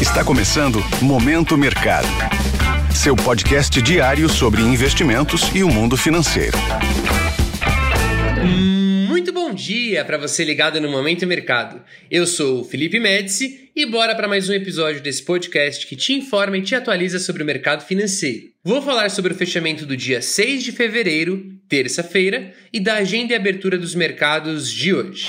Está começando Momento Mercado. Seu podcast diário sobre investimentos e o mundo financeiro. Muito bom dia para você ligado no Momento Mercado. Eu sou o Felipe Médici e bora para mais um episódio desse podcast que te informa e te atualiza sobre o mercado financeiro. Vou falar sobre o fechamento do dia 6 de fevereiro, terça-feira, e da agenda e abertura dos mercados de hoje.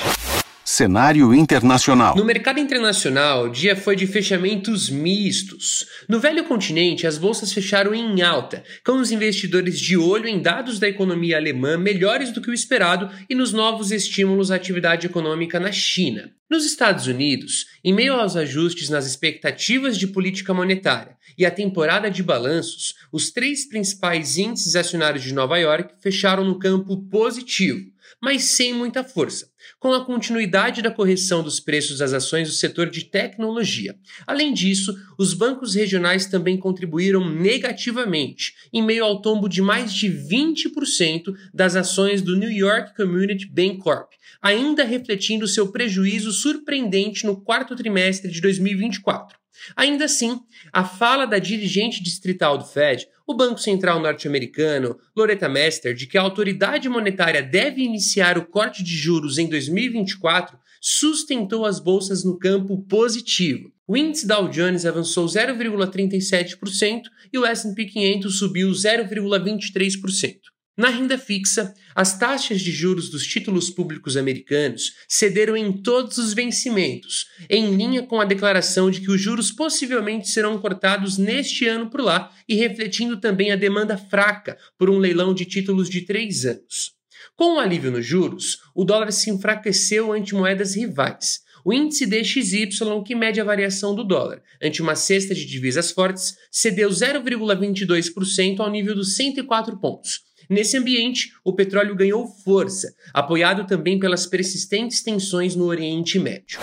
Cenário internacional. No mercado internacional, o dia foi de fechamentos mistos. No velho continente, as bolsas fecharam em alta, com os investidores de olho em dados da economia alemã melhores do que o esperado e nos novos estímulos à atividade econômica na China. Nos Estados Unidos, em meio aos ajustes nas expectativas de política monetária e a temporada de balanços, os três principais índices acionários de Nova York fecharam no campo positivo, mas sem muita força com a continuidade da correção dos preços das ações do setor de tecnologia. Além disso, os bancos regionais também contribuíram negativamente, em meio ao tombo de mais de 20% das ações do New York Community Bank Corp, ainda refletindo seu prejuízo surpreendente no quarto trimestre de 2024. Ainda assim, a fala da dirigente distrital do Fed, o Banco Central norte-americano, Loretta Mester, de que a autoridade monetária deve iniciar o corte de juros em 2024, sustentou as bolsas no campo positivo. O índice Dow Jones avançou 0,37% e o S&P 500 subiu 0,23%. Na renda fixa, as taxas de juros dos títulos públicos americanos cederam em todos os vencimentos, em linha com a declaração de que os juros possivelmente serão cortados neste ano por lá e refletindo também a demanda fraca por um leilão de títulos de três anos. Com o alívio nos juros, o dólar se enfraqueceu ante moedas rivais. O índice DXY, que mede a variação do dólar, ante uma cesta de divisas fortes, cedeu 0,22% ao nível dos 104 pontos Nesse ambiente, o petróleo ganhou força, apoiado também pelas persistentes tensões no Oriente Médio.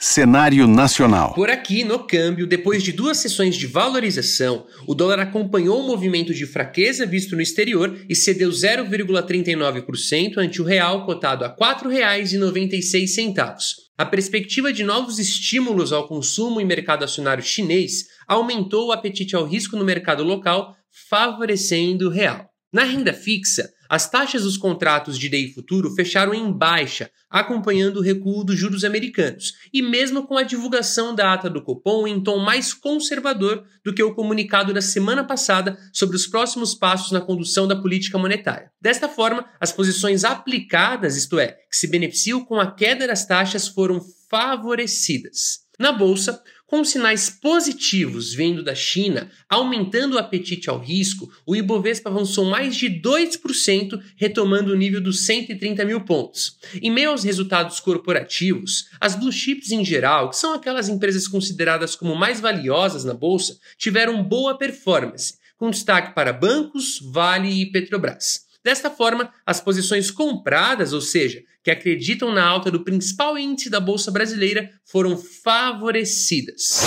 Cenário nacional. Por aqui, no câmbio, depois de duas sessões de valorização, o dólar acompanhou o movimento de fraqueza visto no exterior e cedeu 0,39% ante o real cotado a R$ 4,96. A perspectiva de novos estímulos ao consumo em mercado acionário chinês aumentou o apetite ao risco no mercado local, favorecendo o real. Na renda fixa, as taxas dos contratos de DI futuro fecharam em baixa, acompanhando o recuo dos juros americanos, e mesmo com a divulgação da ata do Copom em tom mais conservador do que o comunicado da semana passada sobre os próximos passos na condução da política monetária. Desta forma, as posições aplicadas, isto é, que se beneficiam com a queda das taxas, foram favorecidas. Na bolsa, com sinais positivos vindo da China, aumentando o apetite ao risco, o Ibovespa avançou mais de 2%, retomando o nível dos 130 mil pontos. Em meio aos resultados corporativos, as blue chips em geral, que são aquelas empresas consideradas como mais valiosas na bolsa, tiveram boa performance, com destaque para bancos, Vale e Petrobras. Desta forma, as posições compradas, ou seja, que acreditam na alta do principal índice da Bolsa Brasileira, foram favorecidas.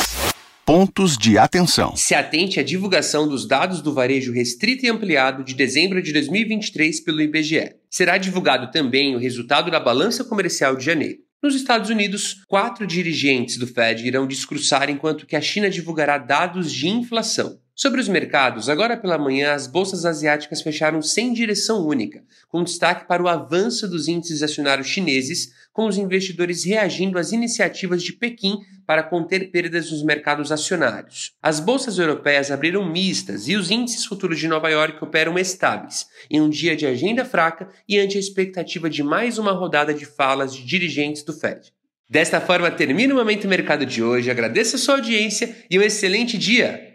Pontos de atenção. Se atente à divulgação dos dados do varejo restrito e ampliado de dezembro de 2023 pelo IBGE. Será divulgado também o resultado da balança comercial de janeiro. Nos Estados Unidos, quatro dirigentes do Fed irão discursar enquanto que a China divulgará dados de inflação. Sobre os mercados, agora pela manhã as bolsas asiáticas fecharam sem direção única, com destaque para o avanço dos índices acionários chineses, com os investidores reagindo às iniciativas de Pequim para conter perdas nos mercados acionários. As bolsas europeias abriram mistas e os índices futuros de Nova York operam estáveis, em um dia de agenda fraca e ante a expectativa de mais uma rodada de falas de dirigentes do Fed. Desta forma, termina o Momento Mercado de hoje. Agradeço a sua audiência e um excelente dia!